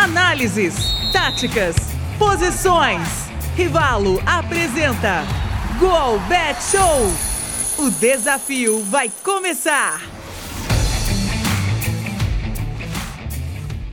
análises, táticas, posições. Rivalo apresenta Gol Bet Show. O desafio vai começar.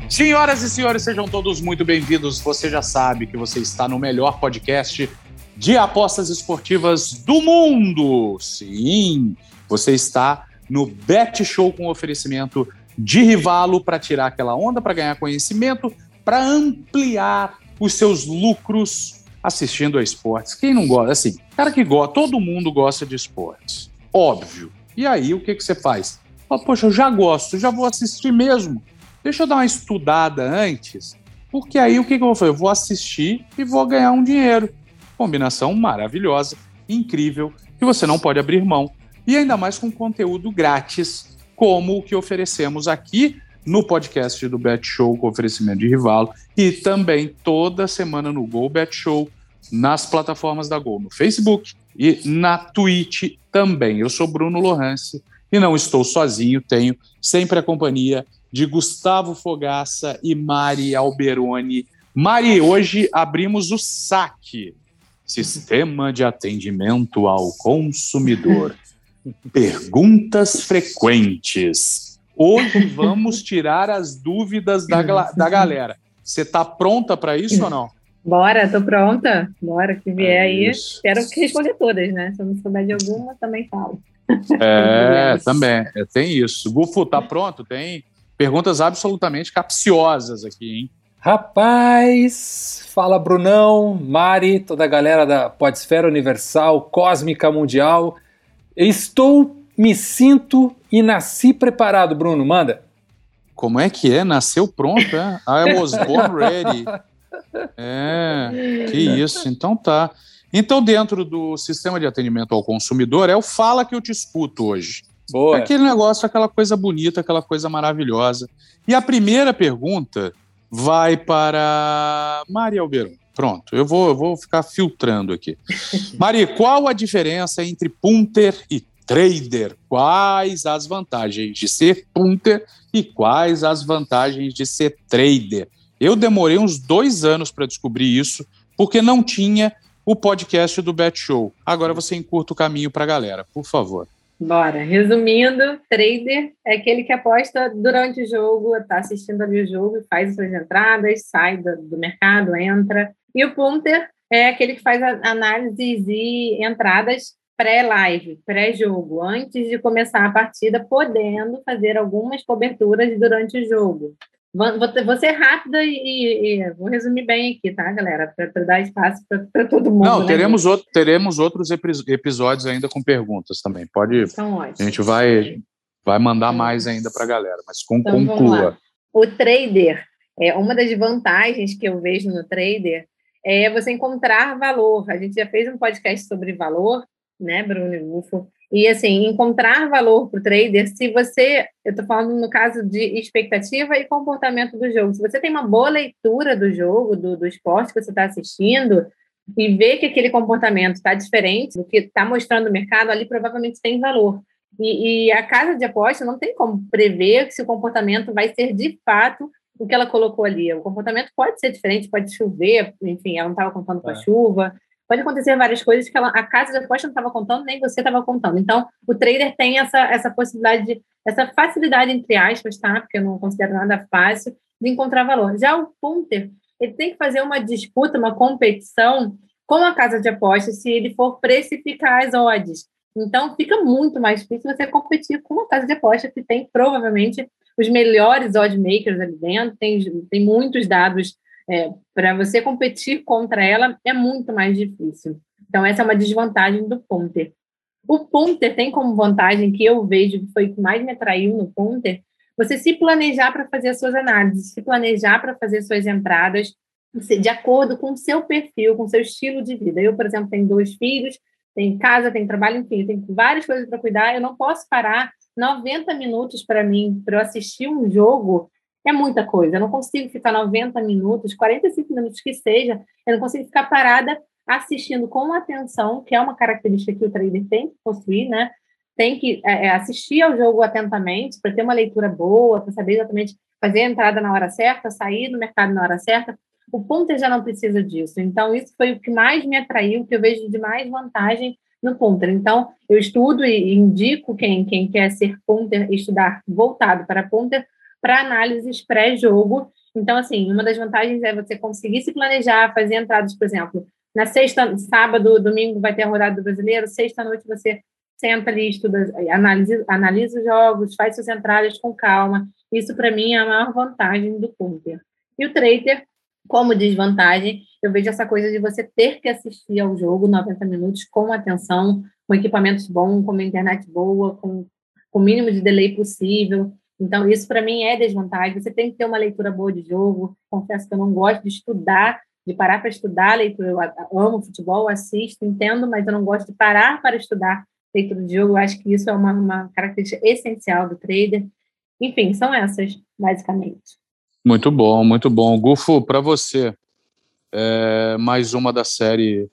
Senhoras e senhores, sejam todos muito bem-vindos. Você já sabe que você está no melhor podcast de apostas esportivas do mundo. Sim, você está no Bet Show com oferecimento de Rivalo para tirar aquela onda, para ganhar conhecimento, para ampliar os seus lucros assistindo a esportes. Quem não gosta? Assim, cara que gosta, todo mundo gosta de esportes. Óbvio. E aí, o que, que você faz? Fala, Poxa, eu já gosto, já vou assistir mesmo. Deixa eu dar uma estudada antes, porque aí o que, que eu vou fazer? Eu vou assistir e vou ganhar um dinheiro. Combinação maravilhosa, incrível, que você não pode abrir mão. E ainda mais com conteúdo grátis, como o que oferecemos aqui no podcast do Bet Show com oferecimento de Rivalo e também toda semana no Gol Bet Show nas plataformas da Gol, no Facebook e na Twitch também. Eu sou Bruno Lohance e não estou sozinho, tenho sempre a companhia de Gustavo Fogaça e Mari Alberoni. Mari, hoje abrimos o saque. Sistema de atendimento ao consumidor. Perguntas frequentes. Hoje vamos tirar as dúvidas da, da galera. Você está pronta para isso ou não? Bora, tô pronta. Bora, que vier é aí. Quero responder todas, né? Se eu não souber de alguma, também falo. É, também. É, tem isso. Gufo, tá pronto? Tem perguntas absolutamente capciosas aqui, hein? Rapaz, fala Brunão, Mari, toda a galera da Podesfera Universal, Cósmica Mundial. Estou, me sinto e nasci preparado, Bruno, manda. Como é que é? Nasceu pronto, é? I was born ready. É, que isso, então tá. Então, dentro do sistema de atendimento ao consumidor, é o fala que eu te escuto hoje. Boa. Aquele negócio, aquela coisa bonita, aquela coisa maravilhosa. E a primeira pergunta vai para Maria Alberon. Pronto, eu vou, eu vou ficar filtrando aqui. Maria, qual a diferença entre punter e trader? Quais as vantagens de ser punter e quais as vantagens de ser trader? Eu demorei uns dois anos para descobrir isso, porque não tinha o podcast do Bet Show. Agora você encurta o caminho para a galera, por favor. Bora. Resumindo, trader é aquele que aposta durante o jogo, está assistindo ali o jogo, faz suas entradas, sai do, do mercado, entra. E o punter é aquele que faz análises e entradas pré-live, pré-jogo, antes de começar a partida, podendo fazer algumas coberturas durante o jogo. Vou, ser rápida e, e, vou resumir bem aqui, tá, galera? Para dar espaço para todo mundo. Não, né? teremos, outro, teremos outros episódios ainda com perguntas também. Pode. Então, a gente vai, vai mandar mais ainda para a galera, mas com, então, conclua. O trader, é, uma das vantagens que eu vejo no trader é você encontrar valor. A gente já fez um podcast sobre valor, né, Bruno e Bufo? E, assim, encontrar valor para o trader, se você, eu estou falando no caso de expectativa e comportamento do jogo, se você tem uma boa leitura do jogo, do, do esporte que você está assistindo, e vê que aquele comportamento está diferente do que está mostrando o mercado, ali provavelmente tem valor. E, e, a casa de aposta não tem como prever se o comportamento vai ser de fato o que ela colocou ali. O comportamento pode ser diferente, pode chover, enfim, ela não estava contando com a é. chuva, pode acontecer várias coisas que ela, a casa de aposta não estava contando, nem você estava contando. Então, o trader tem essa, essa possibilidade, de, essa facilidade, entre aspas, tá? Porque eu não considero nada fácil, de encontrar valor. Já o punter, ele tem que fazer uma disputa, uma competição com a casa de apostas se ele for precificar as odds. Então, fica muito mais difícil você competir com uma casa de apostas que tem, provavelmente, os melhores odd makers ali dentro, tem, tem muitos dados é, para você competir contra ela é muito mais difícil. Então, essa é uma desvantagem do punter. O punter tem como vantagem que eu vejo que foi o que mais me atraiu no punter, você se planejar para fazer as suas análises, se planejar para fazer suas entradas de acordo com o seu perfil, com o seu estilo de vida. Eu, por exemplo, tenho dois filhos, tenho casa, tenho trabalho, enfim, tenho várias coisas para cuidar. Eu não posso parar 90 minutos para mim, para eu assistir um jogo é muita coisa. Eu não consigo ficar 90 minutos, 45 minutos que seja, eu não consigo ficar parada assistindo com atenção, que é uma característica que o trader tem que possuir, né? Tem que é, é assistir ao jogo atentamente para ter uma leitura boa, para saber exatamente fazer a entrada na hora certa, sair do mercado na hora certa. O punter já não precisa disso. Então, isso foi o que mais me atraiu, que eu vejo de mais vantagem no punter. Então, eu estudo e indico quem, quem quer ser punter, estudar voltado para punter, para análises pré-jogo. Então, assim, uma das vantagens é você conseguir se planejar, fazer entradas, por exemplo, na sexta, sábado, domingo vai ter a rodada do brasileiro, sexta-noite você senta ali, estuda, analisa, analisa os jogos, faz suas entradas com calma. Isso, para mim, é a maior vantagem do punter. E o trader, como desvantagem, eu vejo essa coisa de você ter que assistir ao jogo 90 minutos com atenção, com equipamentos bons, com uma internet boa, com, com o mínimo de delay possível. Então, isso para mim é desvantagem. Você tem que ter uma leitura boa de jogo. Confesso que eu não gosto de estudar, de parar para estudar leitura. Eu amo futebol, assisto, entendo, mas eu não gosto de parar para estudar leitura de jogo. Eu acho que isso é uma, uma característica essencial do trader. Enfim, são essas, basicamente. Muito bom, muito bom. Gufo, para você, é mais uma da série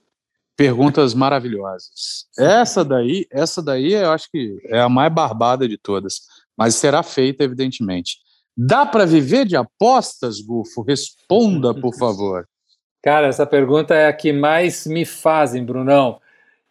Perguntas Maravilhosas. Essa daí, essa daí eu acho que é a mais barbada de todas, mas será feita, evidentemente. Dá para viver de apostas, Gufo? Responda, por favor. Cara, essa pergunta é a que mais me fazem, Brunão.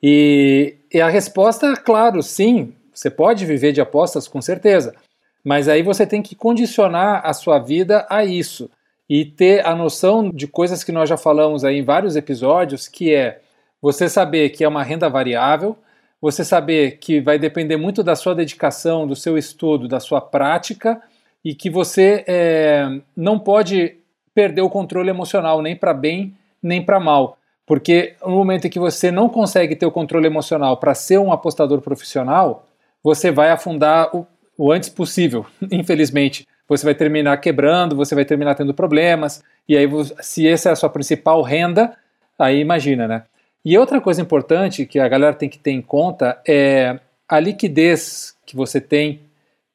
E, e a resposta, claro, sim, você pode viver de apostas com certeza. Mas aí você tem que condicionar a sua vida a isso e ter a noção de coisas que nós já falamos aí em vários episódios, que é você saber que é uma renda variável, você saber que vai depender muito da sua dedicação, do seu estudo, da sua prática e que você é, não pode perder o controle emocional nem para bem nem para mal, porque no momento em que você não consegue ter o controle emocional para ser um apostador profissional, você vai afundar o, o antes possível, infelizmente. Você vai terminar quebrando, você vai terminar tendo problemas, e aí, se essa é a sua principal renda, aí imagina, né? E outra coisa importante que a galera tem que ter em conta é a liquidez que você tem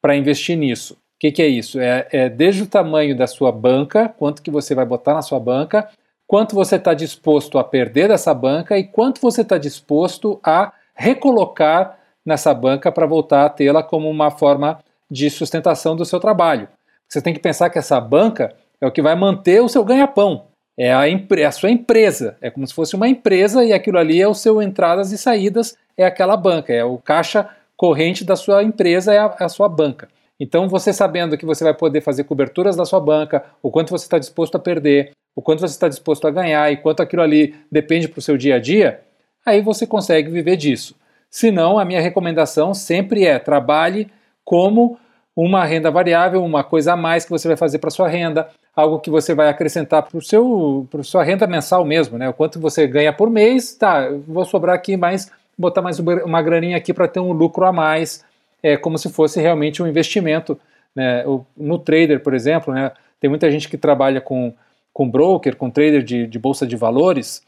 para investir nisso. O que, que, é isso? É, é, desde o tamanho da sua banca, quanto que você vai botar na sua banca, quanto você está disposto a perder dessa banca e quanto você está disposto a recolocar nessa banca para voltar a tê-la como uma forma de sustentação do seu trabalho. Você tem que pensar que essa banca é o que vai manter o seu ganha-pão. É a, é a sua empresa. É como se fosse uma empresa e aquilo ali é o seu entradas e saídas, é aquela banca, é o caixa corrente da sua empresa, é a, é a sua banca. Então, você sabendo que você vai poder fazer coberturas da sua banca, o quanto você está disposto a perder, o quanto você está disposto a ganhar e quanto aquilo ali depende para o seu dia a dia, aí você consegue viver disso. Se não, a minha recomendação sempre é trabalhe como uma renda variável, uma coisa a mais que você vai fazer para sua renda, algo que você vai acrescentar para seu sua renda mensal mesmo, né? O quanto você ganha por mês, tá? Vou sobrar aqui mais, botar mais uma graninha aqui para ter um lucro a mais, é como se fosse realmente um investimento, né? No trader, por exemplo, né? Tem muita gente que trabalha com com broker, com trader de, de bolsa de valores,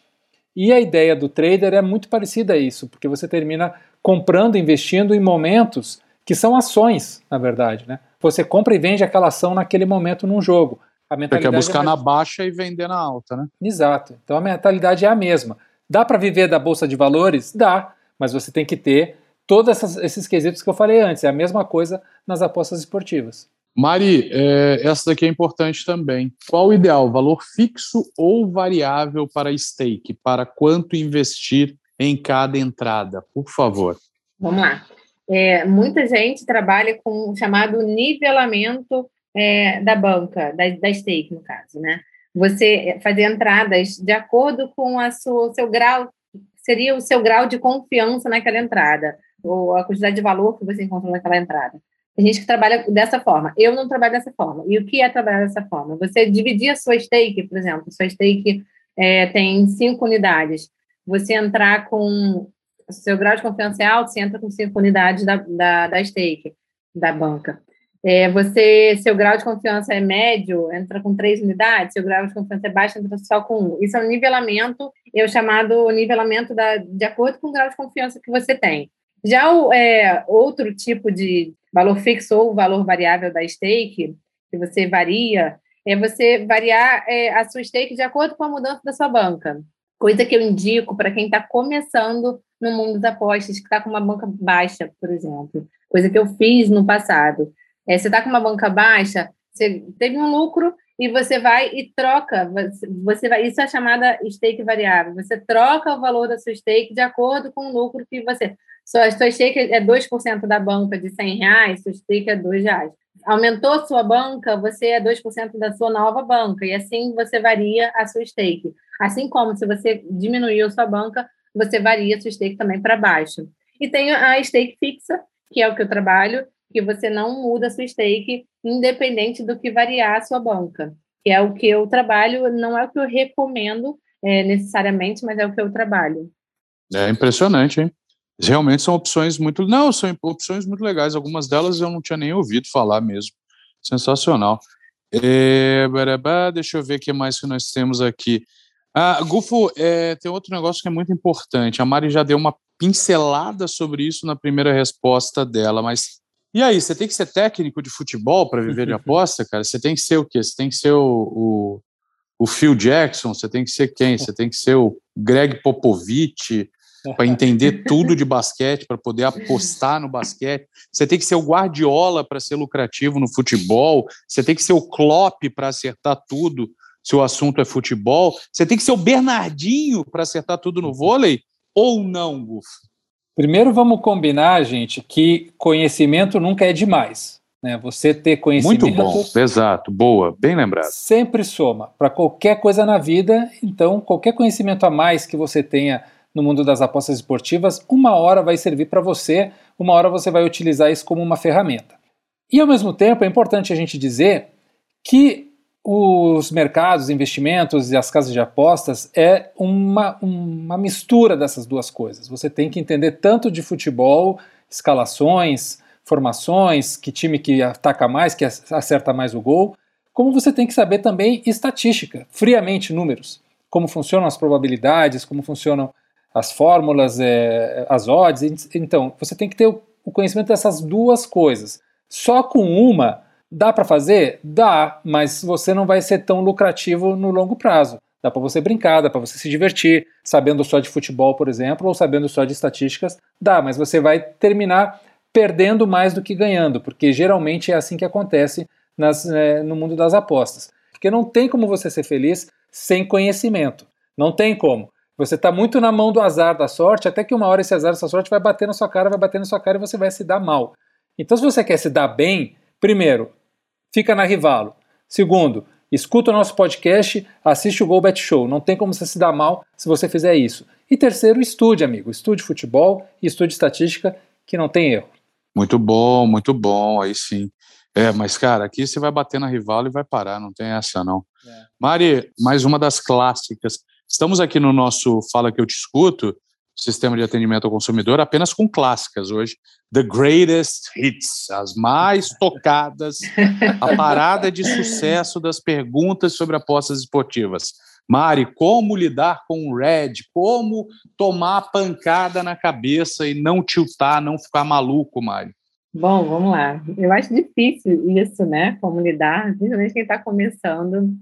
e a ideia do trader é muito parecida a isso, porque você termina comprando, investindo em momentos que são ações, na verdade. Né? Você compra e vende aquela ação naquele momento num jogo. A mentalidade você quer buscar é na baixa e vender na alta, né? Exato. Então a mentalidade é a mesma. Dá para viver da bolsa de valores? Dá, mas você tem que ter todos esses quesitos que eu falei antes. É a mesma coisa nas apostas esportivas. Mari, é, essa daqui é importante também. Qual o ideal, valor fixo ou variável para stake? Para quanto investir em cada entrada? Por favor. Vamos lá. É, muita gente trabalha com o chamado nivelamento é, da banca, da, da stake, no caso, né? Você fazer entradas de acordo com a sua, seu grau, seria o seu grau de confiança naquela entrada, ou a quantidade de valor que você encontrou naquela entrada. Tem gente que trabalha dessa forma. Eu não trabalho dessa forma. E o que é trabalhar dessa forma? Você dividir a sua stake, por exemplo, sua stake é, tem cinco unidades. Você entrar com seu grau de confiança é alto, você entra com cinco unidades da, da, da stake, da banca. É, você, seu grau de confiança é médio, entra com três unidades, seu grau de confiança é baixo, entra só com um. Isso é um nivelamento, é o chamado nivelamento da, de acordo com o grau de confiança que você tem. Já o é, outro tipo de valor fixo ou valor variável da stake, que você varia, é você variar é, a sua stake de acordo com a mudança da sua banca. Coisa que eu indico para quem está começando no mundo das apostas, que está com uma banca baixa, por exemplo. Coisa que eu fiz no passado. É, você está com uma banca baixa, Você teve um lucro e você vai e troca, você vai, isso é chamada stake variável. Você troca o valor da sua stake de acordo com o lucro que você. Sua, sua stake é 2% da banca de 100 reais, sua stake é 2 reais. Aumentou sua banca, você é 2% da sua nova banca, e assim você varia a sua stake. Assim como se você diminuiu sua banca, você varia a sua stake também para baixo. E tem a stake fixa, que é o que eu trabalho, que você não muda a sua stake, independente do que variar a sua banca. Que é o que eu trabalho, não é o que eu recomendo é, necessariamente, mas é o que eu trabalho. É impressionante, hein? Realmente são opções muito. Não, são opções muito legais. Algumas delas eu não tinha nem ouvido falar mesmo. Sensacional. É, deixa eu ver o que mais que nós temos aqui. Ah, Gufo, é, tem outro negócio que é muito importante. A Mari já deu uma pincelada sobre isso na primeira resposta dela, mas e aí, você tem que ser técnico de futebol para viver de aposta, cara? Você tem que ser o quê? Você tem que ser o, o, o Phil Jackson? Você tem que ser quem? Você tem que ser o Greg Popovich para entender tudo de basquete, para poder apostar no basquete. Você tem que ser o Guardiola para ser lucrativo no futebol. Você tem que ser o Klopp para acertar tudo se o assunto é futebol. Você tem que ser o Bernardinho para acertar tudo no vôlei ou não, Gufo? Primeiro vamos combinar, gente, que conhecimento nunca é demais. Né? Você ter conhecimento. Muito bom, exato, boa, bem lembrado. Sempre soma para qualquer coisa na vida. Então, qualquer conhecimento a mais que você tenha no mundo das apostas esportivas, uma hora vai servir para você, uma hora você vai utilizar isso como uma ferramenta. E ao mesmo tempo é importante a gente dizer que os mercados, investimentos e as casas de apostas é uma, uma mistura dessas duas coisas. Você tem que entender tanto de futebol, escalações, formações, que time que ataca mais, que acerta mais o gol, como você tem que saber também estatística, friamente números, como funcionam as probabilidades, como funcionam as fórmulas, é, as odds. Então, você tem que ter o conhecimento dessas duas coisas. Só com uma Dá para fazer? Dá, mas você não vai ser tão lucrativo no longo prazo. Dá para você brincar, dá para você se divertir, sabendo só de futebol, por exemplo, ou sabendo só de estatísticas, dá, mas você vai terminar perdendo mais do que ganhando, porque geralmente é assim que acontece nas, é, no mundo das apostas. Porque não tem como você ser feliz sem conhecimento. Não tem como. Você está muito na mão do azar, da sorte, até que uma hora esse azar, essa sorte vai bater na sua cara, vai bater na sua cara e você vai se dar mal. Então, se você quer se dar bem, primeiro, fica na Rivalo. Segundo, escuta o nosso podcast, assiste o Gol Bet Show. Não tem como você se dar mal se você fizer isso. E terceiro, estude, amigo. Estude futebol e estude estatística, que não tem erro. Muito bom, muito bom, aí sim. É, mas, cara, aqui você vai bater na Rivalo e vai parar, não tem essa, não. É. Mari, mais uma das clássicas. Estamos aqui no nosso Fala Que Eu Te Escuto, sistema de atendimento ao consumidor apenas com clássicas hoje. The Greatest Hits, as mais tocadas, a parada de sucesso das perguntas sobre apostas esportivas. Mari, como lidar com o red? Como tomar pancada na cabeça e não tiltar, não ficar maluco, Mari? Bom, vamos lá. Eu acho difícil isso, né? Como lidar, principalmente quem está começando.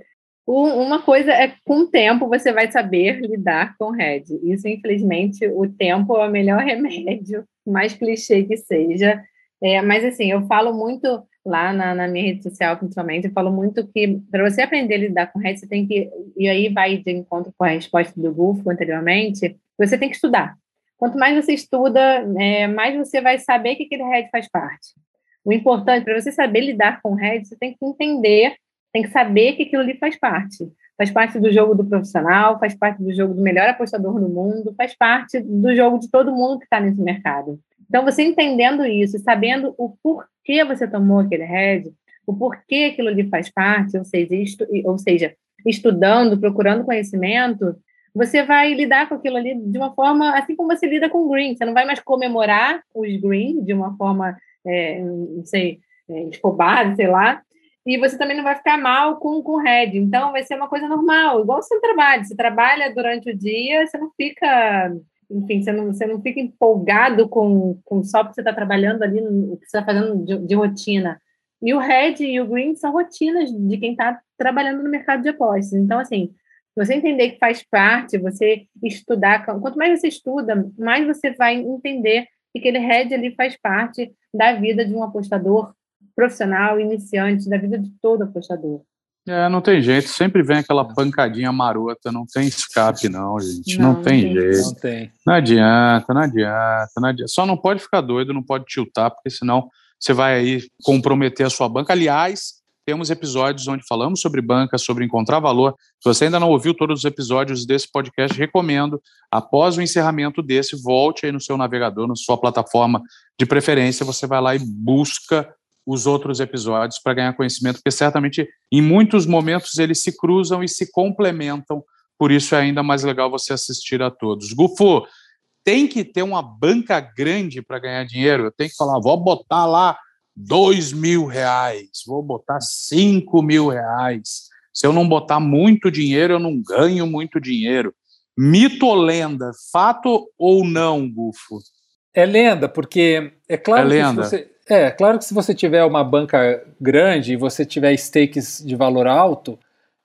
Uma coisa é, com o tempo, você vai saber lidar com RED. Isso, infelizmente, o tempo é o melhor remédio, mais clichê que seja. É, mas, assim, eu falo muito lá na, na, minha rede social, principalmente, eu falo muito que para você aprender a lidar com RED, você tem que. E aí vai de encontro com a resposta do Gulfo anteriormente, você tem que estudar. Quanto mais você estuda, é, mais você vai saber que aquele RED faz parte. O importante, para você saber lidar com RED, você tem que entender tem que saber que aquilo ali faz parte. Faz parte do jogo do profissional, faz parte do jogo do melhor apostador no mundo, faz parte do jogo de todo mundo que está nesse mercado. Então, você entendendo isso, sabendo o porquê você tomou aquele head, o porquê aquilo ali faz parte, ou seja, estu, ou seja, estudando, procurando conhecimento, você vai lidar com aquilo ali de uma forma, assim como você lida com green. Você não vai mais comemorar os green de uma forma, é, não sei, é, escobada, sei lá, e você também não vai ficar mal com o red. Então, vai ser uma coisa normal, igual você trabalha. Você trabalha durante o dia, você não fica, enfim, você não, você não fica empolgado com, com só porque você está trabalhando ali, o que você está fazendo de, de, rotina. E o red e o green são rotinas de quem está trabalhando no mercado de apostas. Então, assim, você entender que faz parte, você estudar, quanto mais você estuda, mais você vai entender que aquele red ali faz parte da vida de um apostador profissional, iniciante, da vida de todo apostador. É, não tem jeito, sempre vem aquela pancadinha marota, não tem escape não, gente, não, não tem, jeito. Não tem. Não adianta, não adianta, não adianta. Só não pode ficar doido, não pode tiltar, porque senão você vai aí comprometer a sua banca. Aliás, temos episódios onde falamos sobre banca, sobre encontrar valor. Se você ainda não ouviu todos os episódios desse podcast, recomendo, após o encerramento desse, volte aí no seu navegador, na sua plataforma de preferência, você vai lá e busca os outros episódios para ganhar conhecimento, porque certamente em muitos momentos eles se cruzam e se complementam, por isso é ainda mais legal você assistir a todos. Gufo, tem que ter uma banca grande para ganhar dinheiro, eu tenho que falar, vou botar lá dois mil reais, vou botar cinco mil reais. Se eu não botar muito dinheiro, eu não ganho muito dinheiro. Mito ou lenda? Fato ou não, Gufo? É lenda, porque é claro é que você é, claro que se você tiver uma banca grande e você tiver stakes de valor alto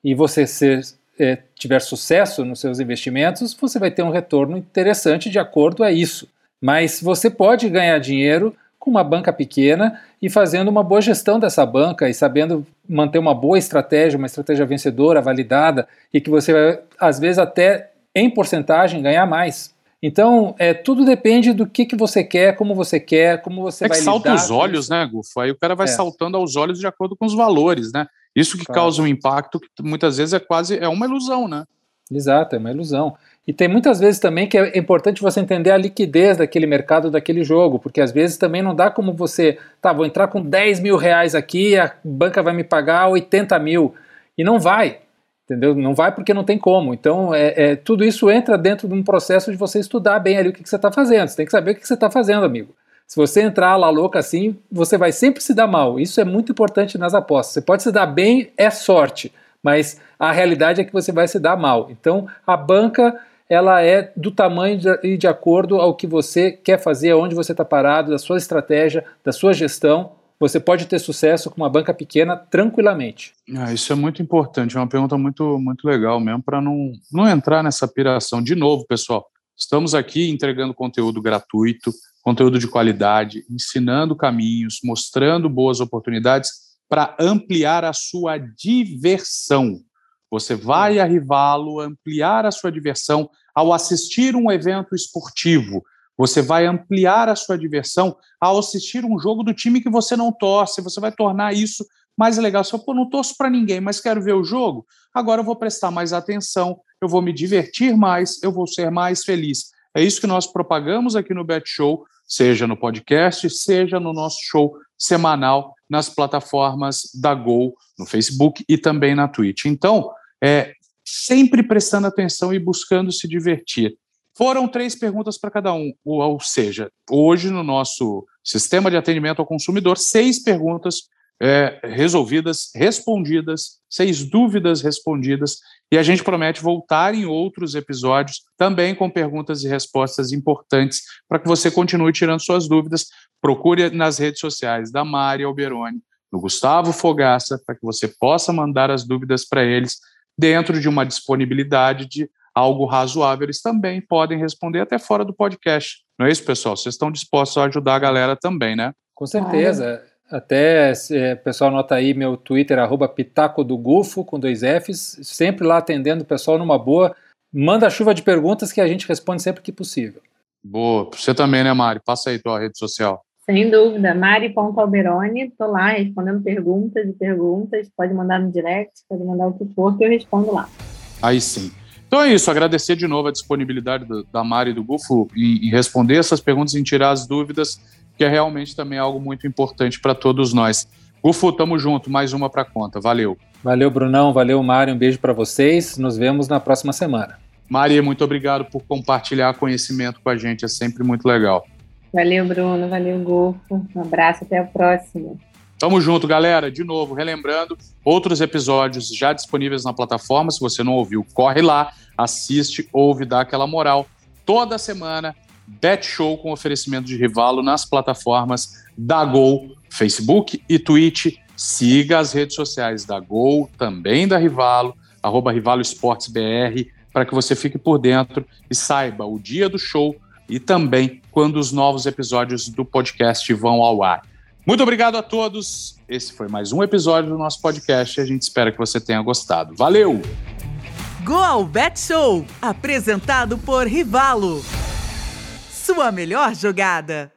e você ser, é, tiver sucesso nos seus investimentos, você vai ter um retorno interessante de acordo a isso. Mas você pode ganhar dinheiro com uma banca pequena e fazendo uma boa gestão dessa banca e sabendo manter uma boa estratégia, uma estratégia vencedora, validada, e que você vai, às vezes, até em porcentagem ganhar mais. Então, é, tudo depende do que, que você quer, como você quer, como você é vai que salta os olhos, né, Gufo? Aí o cara vai é. saltando aos olhos de acordo com os valores, né? Isso que claro. causa um impacto que muitas vezes é quase é uma ilusão, né? Exato, é uma ilusão. E tem muitas vezes também que é importante você entender a liquidez daquele mercado, daquele jogo, porque às vezes também não dá como você, tá, vou entrar com 10 mil reais aqui, a banca vai me pagar 80 mil. E não vai entendeu? Não vai porque não tem como. Então, é, é, tudo isso entra dentro de um processo de você estudar bem ali o que, que você está fazendo. Você tem que saber o que, que você está fazendo, amigo. Se você entrar lá louca assim, você vai sempre se dar mal. Isso é muito importante nas apostas. Você pode se dar bem, é sorte, mas a realidade é que você vai se dar mal. Então, a banca ela é do tamanho e de, de acordo ao que você quer fazer, aonde você está parado, da sua estratégia, da sua gestão você pode ter sucesso com uma banca pequena tranquilamente. Ah, isso é muito importante, é uma pergunta muito, muito legal mesmo, para não, não entrar nessa piração. De novo, pessoal, estamos aqui entregando conteúdo gratuito, conteúdo de qualidade, ensinando caminhos, mostrando boas oportunidades para ampliar a sua diversão. Você vai a Rivalo ampliar a sua diversão ao assistir um evento esportivo, você vai ampliar a sua diversão ao assistir um jogo do time que você não torce. Você vai tornar isso mais legal. Se eu não torço para ninguém, mas quero ver o jogo, agora eu vou prestar mais atenção, eu vou me divertir mais, eu vou ser mais feliz. É isso que nós propagamos aqui no Bet Show, seja no podcast, seja no nosso show semanal nas plataformas da Gol, no Facebook e também na Twitch. Então, é sempre prestando atenção e buscando se divertir. Foram três perguntas para cada um, ou, seja, hoje no nosso sistema de atendimento ao consumidor, seis perguntas é, resolvidas, respondidas, seis dúvidas respondidas, e a gente promete voltar em outros episódios também com perguntas e respostas importantes para que você continue tirando suas dúvidas. Procure nas redes sociais da Mari Alberoni, do Gustavo Fogaça, para que você possa mandar as dúvidas para eles dentro de uma disponibilidade de algo razoável, eles também podem responder até fora do podcast. Não é isso, pessoal? Vocês estão dispostos a ajudar a galera também, né? Com certeza. Ah, até, se, é, pessoal, nota aí meu Twitter, arroba Pitaco do Gufo, com dois Fs, sempre lá atendendo o pessoal numa boa. Manda chuva de perguntas que a gente responde sempre que possível. Boa. Você também, né, Mari? Passa aí tua rede social. Sem dúvida, Mari.alberoni, estou lá respondendo perguntas e perguntas, pode mandar no direct, pode mandar o que for, que eu respondo lá. Aí sim. Então é isso, agradecer de novo a disponibilidade da Mari e do Gufo em, em responder essas perguntas, em tirar as dúvidas, que é realmente também algo muito importante para todos nós. Gufo, tamo junto, mais uma para conta. Valeu. Valeu, Brunão, valeu, Mário, um beijo para vocês. Nos vemos na próxima semana. Mari, muito obrigado por compartilhar conhecimento com a gente, é sempre muito legal. Valeu, Bruno, valeu, Gufo. Um abraço, até a próxima. Tamo junto, galera. De novo, relembrando, outros episódios já disponíveis na plataforma. Se você não ouviu, corre lá assiste, ouve, dá aquela moral. Toda semana, Bet Show com oferecimento de Rivalo nas plataformas da Gol, Facebook e Twitch. Siga as redes sociais da Gol, também da Rivalo, arroba Rivalo Esportes BR, para que você fique por dentro e saiba o dia do show e também quando os novos episódios do podcast vão ao ar. Muito obrigado a todos. Esse foi mais um episódio do nosso podcast e a gente espera que você tenha gostado. Valeu! Go Bet Show, apresentado por Rivalo. Sua melhor jogada.